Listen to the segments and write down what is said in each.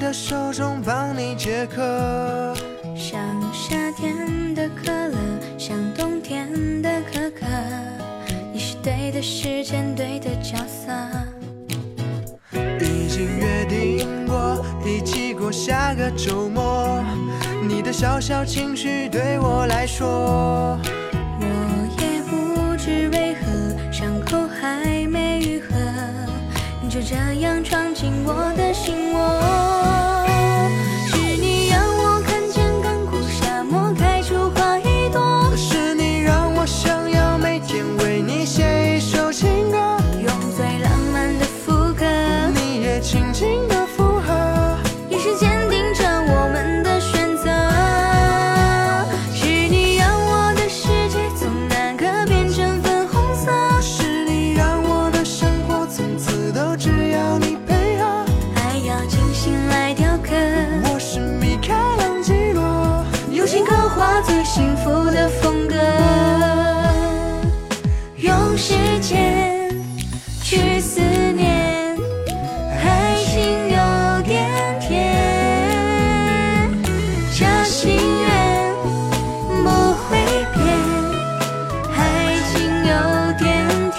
的手中帮你解渴。像夏天的可乐，像冬天的可可，你是对的时间，对的角色。已经约定过，一起过下个周末。你的小小情绪对我来说，我也不知为何，伤口还就这样闯进我的心窝。最幸福的风格，用时间去思念，还心有点甜，这心愿不会变，还心有点甜。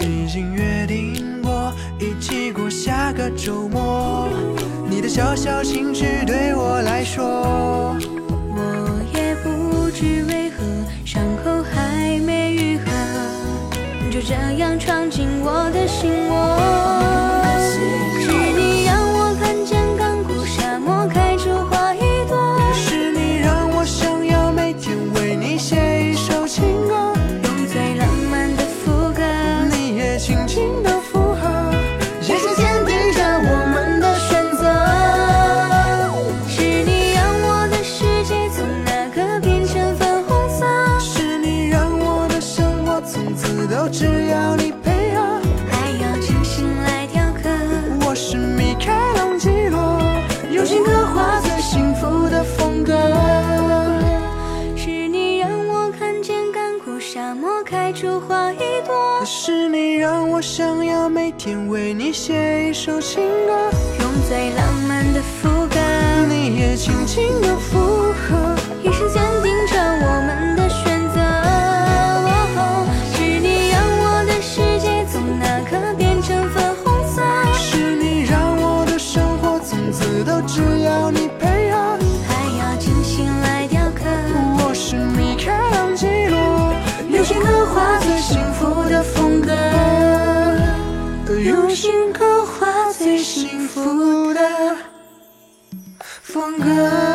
已经约定过一起过下个周末。你的小小情绪对我来说，这样闯进我的心窝。只要你配合。还要精心来雕刻，我是米开朗基罗，用心刻画最幸福的风格。是你让我看见干枯沙漠开出花一朵，是你让我想要每天为你写一首情歌，用最浪漫的要你配合。还要精心来雕刻。我是米开朗基罗，用心刻画最幸福的风格，用心刻画最幸福的风格。